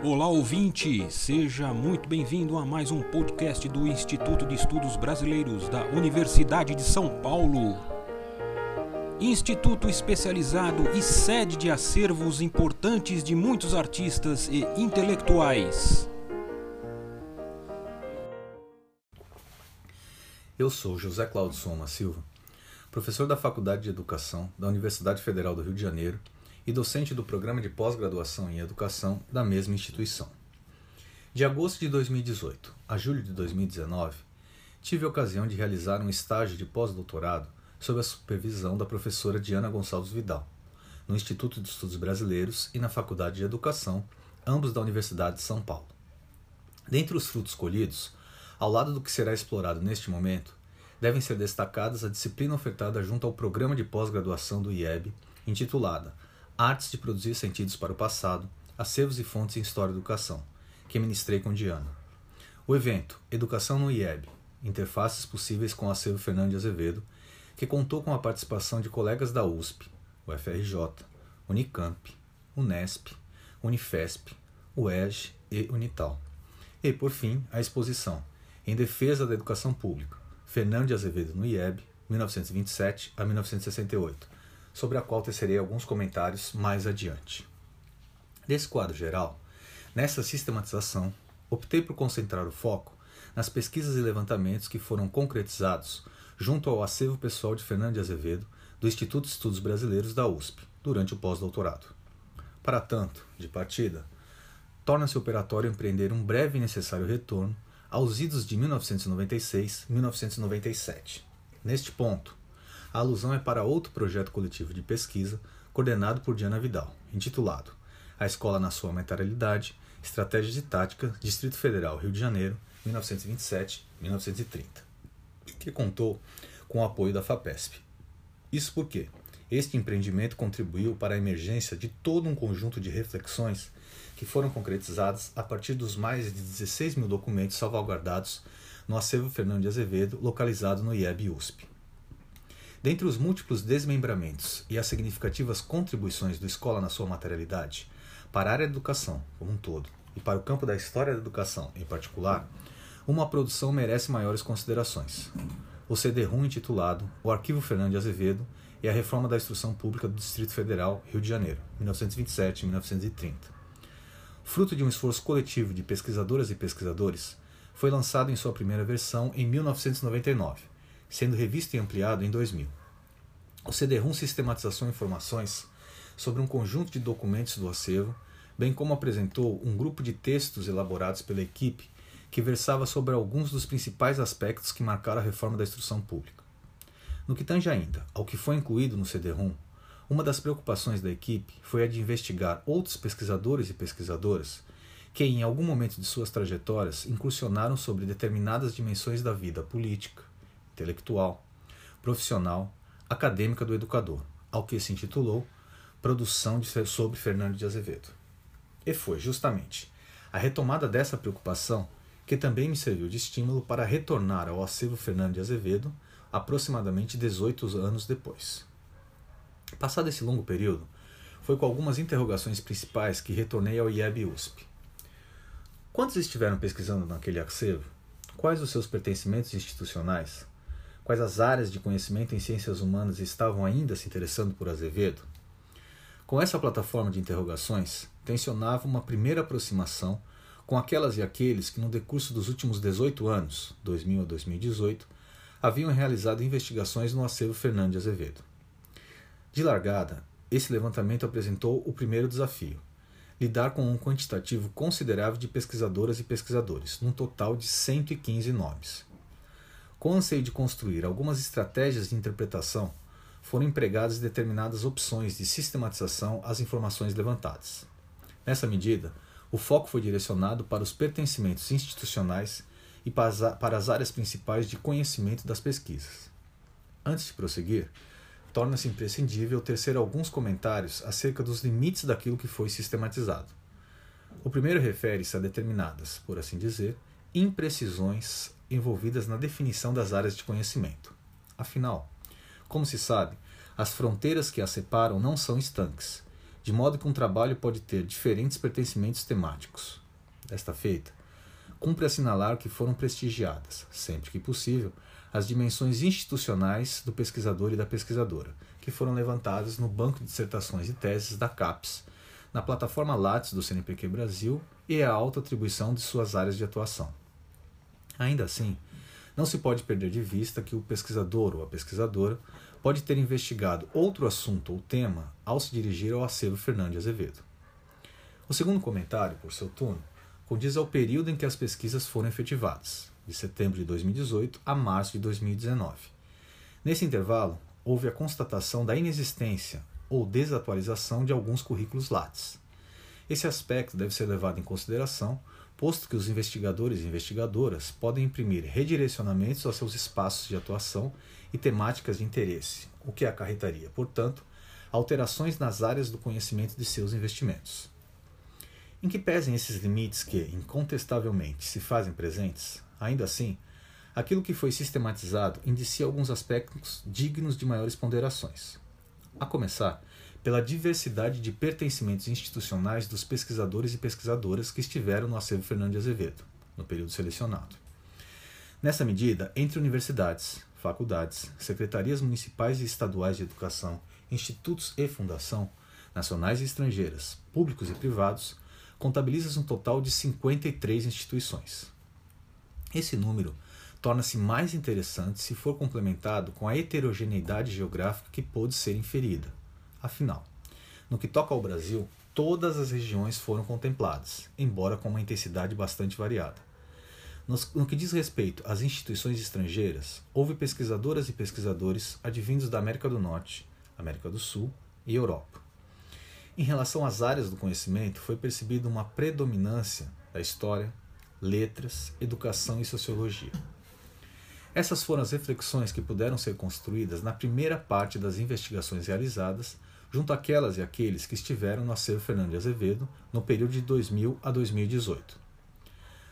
Olá ouvinte, seja muito bem-vindo a mais um podcast do Instituto de Estudos Brasileiros da Universidade de São Paulo. Instituto especializado e sede de acervos importantes de muitos artistas e intelectuais. Eu sou José Cláudio Soma Silva, professor da Faculdade de Educação da Universidade Federal do Rio de Janeiro e docente do programa de pós-graduação em educação da mesma instituição. De agosto de 2018 a julho de 2019, tive a ocasião de realizar um estágio de pós-doutorado sob a supervisão da professora Diana Gonçalves Vidal, no Instituto de Estudos Brasileiros e na Faculdade de Educação, ambos da Universidade de São Paulo. Dentre os frutos colhidos, ao lado do que será explorado neste momento, devem ser destacadas a disciplina ofertada junto ao programa de pós-graduação do IEB, intitulada Artes de Produzir Sentidos para o Passado, Acervos e Fontes em História e Educação, que ministrei com Diana. O evento Educação no IEB, Interfaces Possíveis com o Acervo Fernando de Azevedo, que contou com a participação de colegas da USP, UFRJ, Unicamp, Unesp, Unifesp, UERJ e Unital. E, por fim, a exposição Em Defesa da Educação Pública, Fernando de Azevedo no IEB, 1927 a 1968, sobre a qual tecerei alguns comentários mais adiante. Desse quadro geral, nessa sistematização, optei por concentrar o foco nas pesquisas e levantamentos que foram concretizados junto ao acervo pessoal de Fernando de Azevedo, do Instituto de Estudos Brasileiros da USP, durante o pós-doutorado. Para tanto, de partida, torna-se operatório empreender um breve e necessário retorno aos idos de 1996-1997. Neste ponto, a alusão é para outro projeto coletivo de pesquisa coordenado por Diana Vidal, intitulado A Escola na Sua Materialidade, Estratégias e Táticas, Distrito Federal, Rio de Janeiro, 1927-1930, que contou com o apoio da FAPESP. Isso porque este empreendimento contribuiu para a emergência de todo um conjunto de reflexões que foram concretizadas a partir dos mais de 16 mil documentos salvaguardados no acervo Fernando de Azevedo, localizado no IEB USP. Dentre os múltiplos desmembramentos e as significativas contribuições do Escola na sua materialidade para a área da educação como um todo e para o campo da história da educação em particular, uma produção merece maiores considerações. O CD-ROM intitulado O Arquivo Fernando de Azevedo e a Reforma da Instrução Pública do Distrito Federal, Rio de Janeiro, 1927-1930. Fruto de um esforço coletivo de pesquisadoras e pesquisadores, foi lançado em sua primeira versão em 1999 sendo revisto e ampliado em 2000. O CD-ROM sistematização informações sobre um conjunto de documentos do acervo, bem como apresentou um grupo de textos elaborados pela equipe que versava sobre alguns dos principais aspectos que marcaram a reforma da instrução pública. No que tange ainda ao que foi incluído no CD-ROM, uma das preocupações da equipe foi a de investigar outros pesquisadores e pesquisadoras que, em algum momento de suas trajetórias, incursionaram sobre determinadas dimensões da vida política, intelectual, profissional, acadêmica do educador, ao que se intitulou Produção de, sobre Fernando de Azevedo. E foi justamente a retomada dessa preocupação que também me serviu de estímulo para retornar ao acervo Fernando de Azevedo aproximadamente 18 anos depois. Passado esse longo período, foi com algumas interrogações principais que retornei ao IEB USP. Quantos estiveram pesquisando naquele acervo? Quais os seus pertencimentos institucionais? Quais as áreas de conhecimento em ciências humanas estavam ainda se interessando por Azevedo? Com essa plataforma de interrogações, tensionava uma primeira aproximação com aquelas e aqueles que, no decurso dos últimos 18 anos, 2000 a 2018, haviam realizado investigações no acervo Fernando de Azevedo. De largada, esse levantamento apresentou o primeiro desafio: lidar com um quantitativo considerável de pesquisadoras e pesquisadores, num total de 115 nomes. Com anseio de construir algumas estratégias de interpretação, foram empregadas determinadas opções de sistematização às informações levantadas. Nessa medida, o foco foi direcionado para os pertencimentos institucionais e para as áreas principais de conhecimento das pesquisas. Antes de prosseguir, torna-se imprescindível tecer alguns comentários acerca dos limites daquilo que foi sistematizado. O primeiro refere-se a determinadas, por assim dizer, imprecisões envolvidas na definição das áreas de conhecimento. Afinal, como se sabe, as fronteiras que as separam não são estanques, de modo que um trabalho pode ter diferentes pertencimentos temáticos. Desta feita, cumpre assinalar que foram prestigiadas, sempre que possível, as dimensões institucionais do pesquisador e da pesquisadora, que foram levantadas no banco de dissertações e teses da CAPES, na plataforma Lattes do CNPq Brasil e a autoatribuição de suas áreas de atuação. Ainda assim, não se pode perder de vista que o pesquisador ou a pesquisadora pode ter investigado outro assunto ou tema ao se dirigir ao acervo Fernandes Azevedo. O segundo comentário, por seu turno, condiz ao período em que as pesquisas foram efetivadas, de setembro de 2018 a março de 2019. Nesse intervalo, houve a constatação da inexistência ou desatualização de alguns currículos Lattes. Esse aspecto deve ser levado em consideração, posto que os investigadores e investigadoras podem imprimir redirecionamentos aos seus espaços de atuação e temáticas de interesse, o que acarretaria, portanto, alterações nas áreas do conhecimento de seus investimentos. Em que pesem esses limites que, incontestavelmente, se fazem presentes, ainda assim, aquilo que foi sistematizado indicia alguns aspectos dignos de maiores ponderações. A começar pela diversidade de pertencimentos institucionais dos pesquisadores e pesquisadoras que estiveram no acervo Fernando de Azevedo, no período selecionado. Nessa medida, entre universidades, faculdades, secretarias municipais e estaduais de educação, institutos e fundação, nacionais e estrangeiras, públicos e privados, contabiliza um total de 53 instituições. Esse número torna-se mais interessante se for complementado com a heterogeneidade geográfica que pôde ser inferida. Afinal, no que toca ao Brasil, todas as regiões foram contempladas, embora com uma intensidade bastante variada. No que diz respeito às instituições estrangeiras, houve pesquisadoras e pesquisadores advindos da América do Norte, América do Sul e Europa. Em relação às áreas do conhecimento, foi percebida uma predominância da história, letras, educação e sociologia. Essas foram as reflexões que puderam ser construídas na primeira parte das investigações realizadas, junto àquelas e aqueles que estiveram no acervo Fernando de Azevedo no período de 2000 a 2018.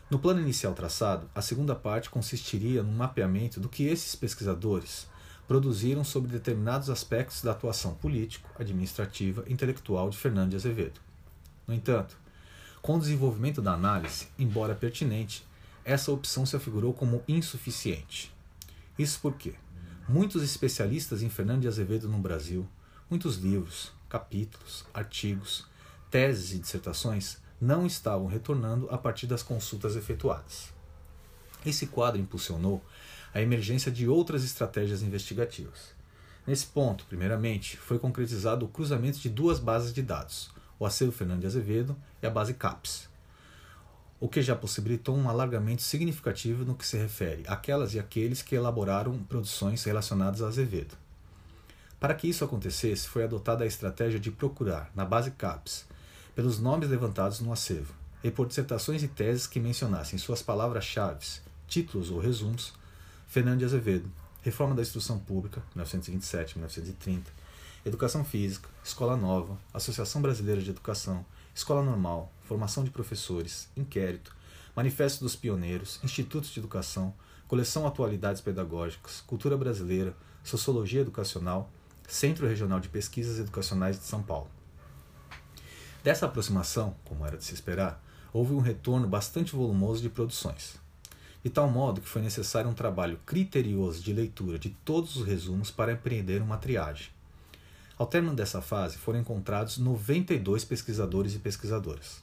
No plano inicial traçado, a segunda parte consistiria num mapeamento do que esses pesquisadores produziram sobre determinados aspectos da atuação político, administrativa e intelectual de Fernando de Azevedo. No entanto, com o desenvolvimento da análise, embora pertinente, essa opção se afigurou como insuficiente. Isso porque muitos especialistas em Fernando de Azevedo no Brasil, muitos livros, capítulos, artigos, teses e dissertações não estavam retornando a partir das consultas efetuadas. Esse quadro impulsionou a emergência de outras estratégias investigativas. Nesse ponto, primeiramente, foi concretizado o cruzamento de duas bases de dados, o acervo Fernando de Azevedo e a base CAPES, o que já possibilitou um alargamento significativo no que se refere àquelas e aqueles que elaboraram produções relacionadas a Azevedo. Para que isso acontecesse, foi adotada a estratégia de procurar, na base CAPES, pelos nomes levantados no acervo, e por dissertações e teses que mencionassem suas palavras-chave, títulos ou resumos, Fernando de Azevedo, Reforma da Instrução Pública, 1927-1930, Educação Física, Escola Nova, Associação Brasileira de Educação, Escola Normal, Formação de Professores, Inquérito, Manifesto dos Pioneiros, Institutos de Educação, Coleção Atualidades Pedagógicas, Cultura Brasileira, Sociologia Educacional, Centro Regional de Pesquisas Educacionais de São Paulo. Dessa aproximação, como era de se esperar, houve um retorno bastante volumoso de produções. De tal modo que foi necessário um trabalho criterioso de leitura de todos os resumos para empreender uma triagem. Ao término dessa fase, foram encontrados 92 pesquisadores e pesquisadoras.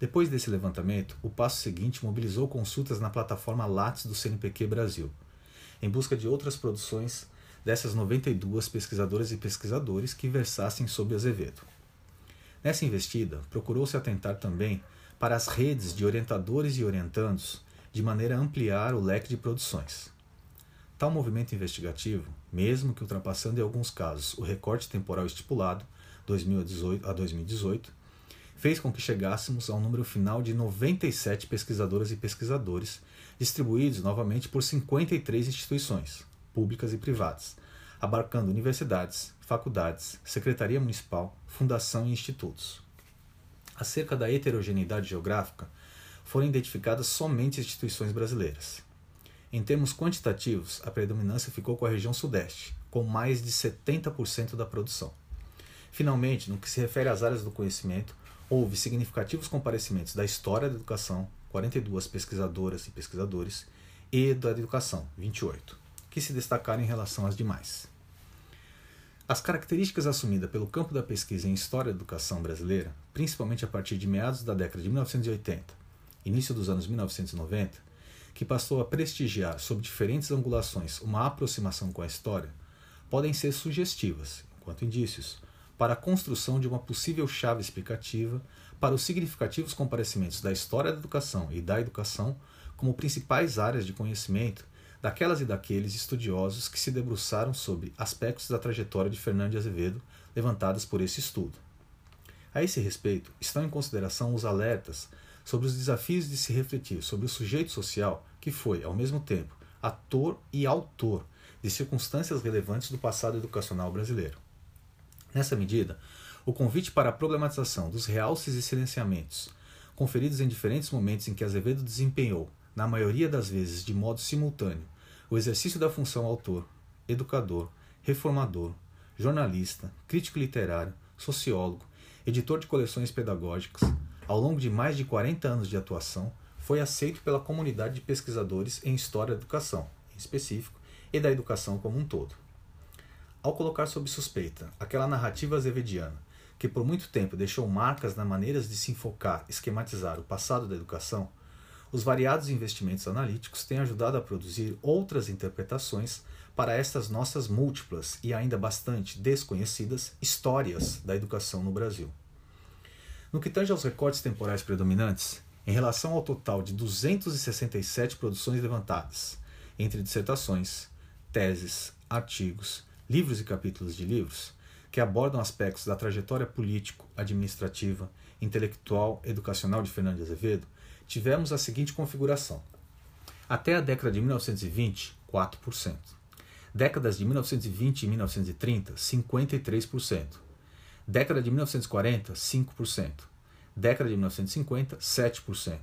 Depois desse levantamento, o passo seguinte mobilizou consultas na plataforma Lattes do CNPq Brasil, em busca de outras produções dessas 92 pesquisadoras e pesquisadores que versassem sobre Azevedo. Nessa investida, procurou-se atentar também para as redes de orientadores e orientandos, de maneira a ampliar o leque de produções. Tal movimento investigativo, mesmo que ultrapassando em alguns casos o recorte temporal estipulado, 2018 a 2018, fez com que chegássemos ao número final de 97 pesquisadoras e pesquisadores, distribuídos novamente por 53 instituições, públicas e privadas, abarcando universidades, faculdades, secretaria municipal, fundação e institutos. Acerca da heterogeneidade geográfica, foram identificadas somente instituições brasileiras. Em termos quantitativos, a predominância ficou com a região Sudeste, com mais de 70% da produção. Finalmente, no que se refere às áreas do conhecimento, houve significativos comparecimentos da história da educação, 42 pesquisadoras e pesquisadores, e da educação, 28, que se destacaram em relação às demais. As características assumidas pelo campo da pesquisa em história da educação brasileira, principalmente a partir de meados da década de 1980, início dos anos 1990, que passou a prestigiar sob diferentes angulações uma aproximação com a história, podem ser sugestivas, enquanto indícios, para a construção de uma possível chave explicativa para os significativos comparecimentos da história da educação e da educação como principais áreas de conhecimento daquelas e daqueles estudiosos que se debruçaram sobre aspectos da trajetória de Fernando de Azevedo levantados por esse estudo. A esse respeito, estão em consideração os alertas sobre os desafios de se refletir sobre o sujeito social que foi, ao mesmo tempo, ator e autor de circunstâncias relevantes do passado educacional brasileiro. Nessa medida, o convite para a problematização dos realces e silenciamentos, conferidos em diferentes momentos em que Azevedo desempenhou na maioria das vezes de modo simultâneo, o exercício da função autor, educador, reformador, jornalista, crítico literário, sociólogo, editor de coleções pedagógicas, ao longo de mais de 40 anos de atuação, foi aceito pela comunidade de pesquisadores em história da educação, em específico, e da educação como um todo. Ao colocar sob suspeita aquela narrativa azevediana, que por muito tempo deixou marcas na maneiras de se enfocar, esquematizar o passado da educação, os variados investimentos analíticos têm ajudado a produzir outras interpretações para estas nossas múltiplas e ainda bastante desconhecidas histórias da educação no Brasil. No que tange aos recortes temporais predominantes, em relação ao total de 267 produções levantadas, entre dissertações, teses, artigos, livros e capítulos de livros, que abordam aspectos da trajetória político, administrativa, intelectual, educacional de Fernando Azevedo, tivemos a seguinte configuração. Até a década de 1920, 4%. Décadas de 1920 e 1930, 53%. Década de 1940, 5%. Década de 1950, 7%.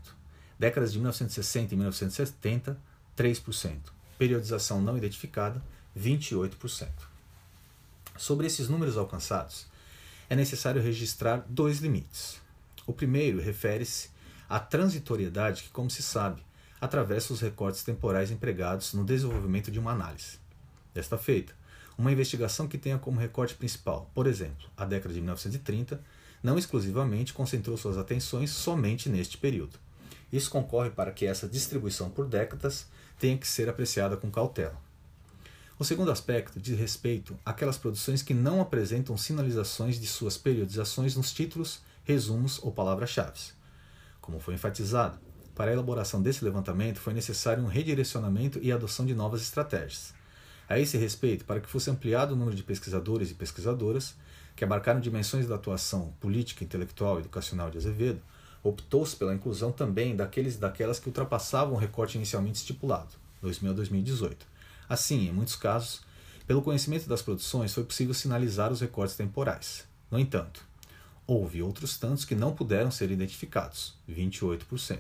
Décadas de 1960 e 1970, 3%. Periodização não identificada, 28%. Sobre esses números alcançados, é necessário registrar dois limites. O primeiro refere-se a transitoriedade que, como se sabe, atravessa os recortes temporais empregados no desenvolvimento de uma análise. Desta feita, uma investigação que tenha como recorte principal, por exemplo, a década de 1930, não exclusivamente concentrou suas atenções somente neste período. Isso concorre para que essa distribuição por décadas tenha que ser apreciada com cautela. O segundo aspecto diz respeito àquelas produções que não apresentam sinalizações de suas periodizações nos títulos, resumos ou palavras-chave. Como foi enfatizado, para a elaboração desse levantamento foi necessário um redirecionamento e adoção de novas estratégias. A esse respeito, para que fosse ampliado o número de pesquisadores e pesquisadoras que abarcaram dimensões da atuação política, intelectual e educacional de Azevedo, optou-se pela inclusão também daqueles daquelas que ultrapassavam o recorte inicialmente estipulado, 2000 a 2018. Assim, em muitos casos, pelo conhecimento das produções foi possível sinalizar os recortes temporais. No entanto, Houve outros tantos que não puderam ser identificados, 28%.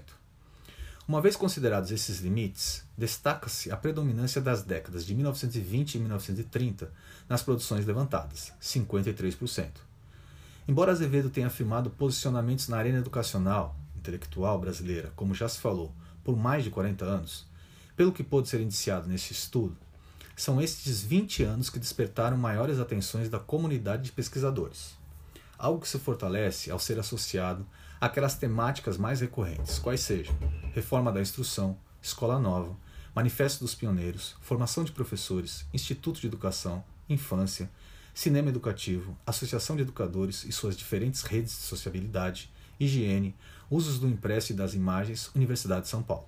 Uma vez considerados esses limites, destaca-se a predominância das décadas de 1920 e 1930 nas produções levantadas, 53%. Embora Azevedo tenha afirmado posicionamentos na arena educacional, intelectual brasileira, como já se falou, por mais de 40 anos, pelo que pôde ser indiciado nesse estudo, são estes 20 anos que despertaram maiores atenções da comunidade de pesquisadores algo que se fortalece ao ser associado àquelas temáticas mais recorrentes, quais sejam reforma da instrução, escola nova, manifesto dos pioneiros, formação de professores, instituto de educação, infância, cinema educativo, associação de educadores e suas diferentes redes de sociabilidade, higiene, usos do impresso e das imagens, Universidade de São Paulo.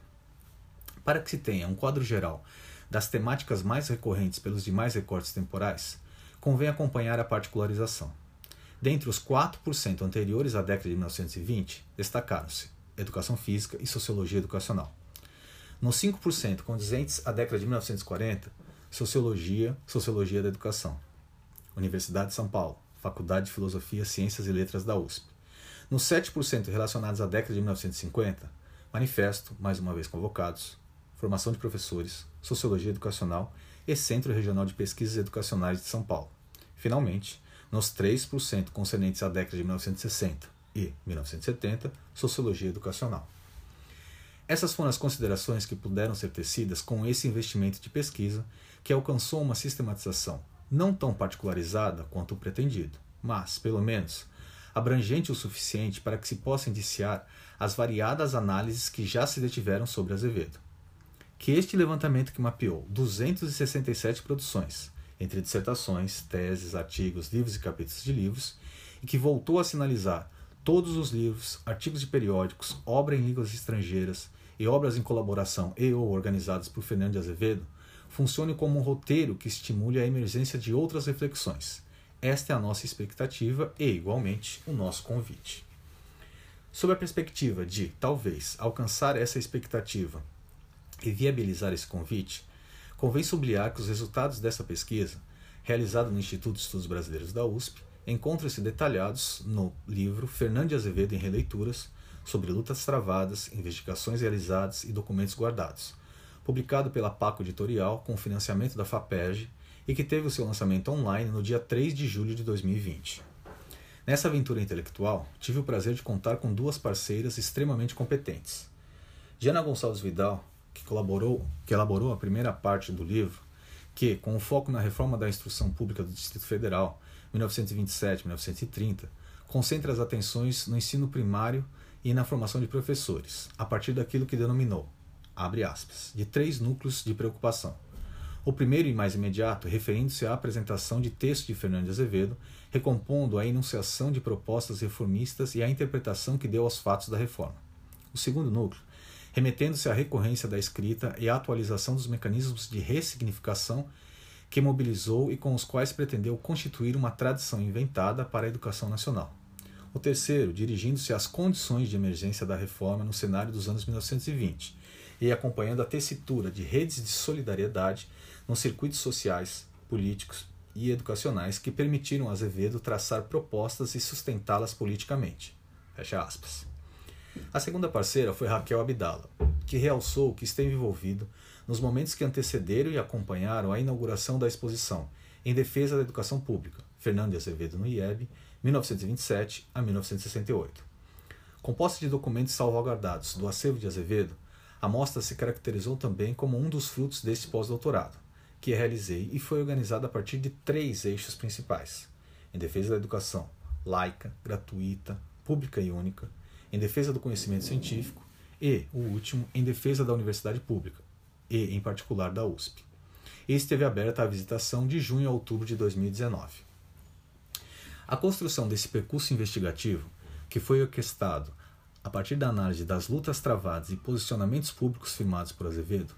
Para que se tenha um quadro geral das temáticas mais recorrentes pelos demais recortes temporais, convém acompanhar a particularização. Dentre os 4% anteriores à década de 1920, destacaram-se educação física e sociologia educacional. Nos 5% condizentes à década de 1940, sociologia, sociologia da educação. Universidade de São Paulo, Faculdade de Filosofia, Ciências e Letras da USP. Nos 7% relacionados à década de 1950, manifesto, mais uma vez convocados, formação de professores, sociologia educacional e Centro Regional de Pesquisas Educacionais de São Paulo. Finalmente, nos 3% concernentes à década de 1960 e 1970, Sociologia Educacional. Essas foram as considerações que puderam ser tecidas com esse investimento de pesquisa, que alcançou uma sistematização não tão particularizada quanto o pretendido, mas, pelo menos, abrangente o suficiente para que se possa indiciar as variadas análises que já se detiveram sobre Azevedo. Que este levantamento que mapeou 267 produções, entre dissertações, teses, artigos, livros e capítulos de livros, e que voltou a sinalizar todos os livros, artigos de periódicos, obra em línguas estrangeiras e obras em colaboração e ou organizadas por Fernando de Azevedo, funcione como um roteiro que estimule a emergência de outras reflexões. Esta é a nossa expectativa e, igualmente, o nosso convite. Sob a perspectiva de, talvez, alcançar essa expectativa e viabilizar esse convite, convém sublinhar que os resultados dessa pesquisa, realizada no Instituto de Estudos Brasileiros da USP, encontram-se detalhados no livro Fernando de Azevedo em Releituras, sobre lutas travadas, investigações realizadas e documentos guardados, publicado pela Paco Editorial com financiamento da FAPERJ e que teve o seu lançamento online no dia 3 de julho de 2020. Nessa aventura intelectual, tive o prazer de contar com duas parceiras extremamente competentes. Diana Gonçalves Vidal, que colaborou, que elaborou a primeira parte do livro, que, com o foco na reforma da instrução pública do Distrito Federal, 1927-1930, concentra as atenções no ensino primário e na formação de professores, a partir daquilo que denominou, abre aspas, de três núcleos de preocupação. O primeiro e mais imediato, referindo-se à apresentação de texto de Fernando de Azevedo, recompondo a enunciação de propostas reformistas e a interpretação que deu aos fatos da reforma. O segundo núcleo, remetendo-se à recorrência da escrita e à atualização dos mecanismos de ressignificação que mobilizou e com os quais pretendeu constituir uma tradição inventada para a educação nacional. O terceiro, dirigindo-se às condições de emergência da reforma no cenário dos anos 1920 e acompanhando a tessitura de redes de solidariedade nos circuitos sociais, políticos e educacionais que permitiram a Azevedo traçar propostas e sustentá-las politicamente. Fecha aspas. A segunda parceira foi Raquel Abdala, que realçou que esteve envolvido nos momentos que antecederam e acompanharam a inauguração da exposição em defesa da educação pública, Fernando de Azevedo no IEB, 1927 a 1968. Composta de documentos salvaguardados do acervo de Azevedo, a mostra se caracterizou também como um dos frutos deste pós-doutorado, que realizei e foi organizada a partir de três eixos principais: em defesa da educação laica, gratuita, pública e única, em defesa do conhecimento científico e, o último, em defesa da universidade pública, e, em particular, da USP. E esteve aberta à visitação de junho a outubro de 2019. A construção desse percurso investigativo, que foi orquestrado a partir da análise das lutas travadas e posicionamentos públicos firmados por Azevedo,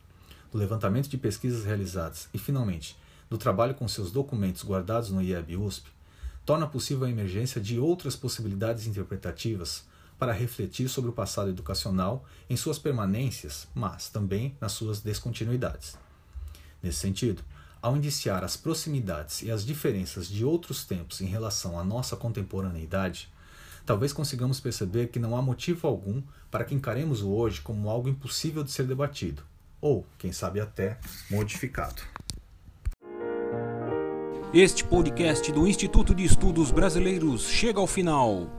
do levantamento de pesquisas realizadas e, finalmente, do trabalho com seus documentos guardados no IEB USP, torna possível a emergência de outras possibilidades interpretativas para refletir sobre o passado educacional em suas permanências, mas também nas suas descontinuidades. Nesse sentido, ao indiciar as proximidades e as diferenças de outros tempos em relação à nossa contemporaneidade, talvez consigamos perceber que não há motivo algum para que encaremos o hoje como algo impossível de ser debatido, ou, quem sabe até, modificado. Este podcast do Instituto de Estudos Brasileiros chega ao final.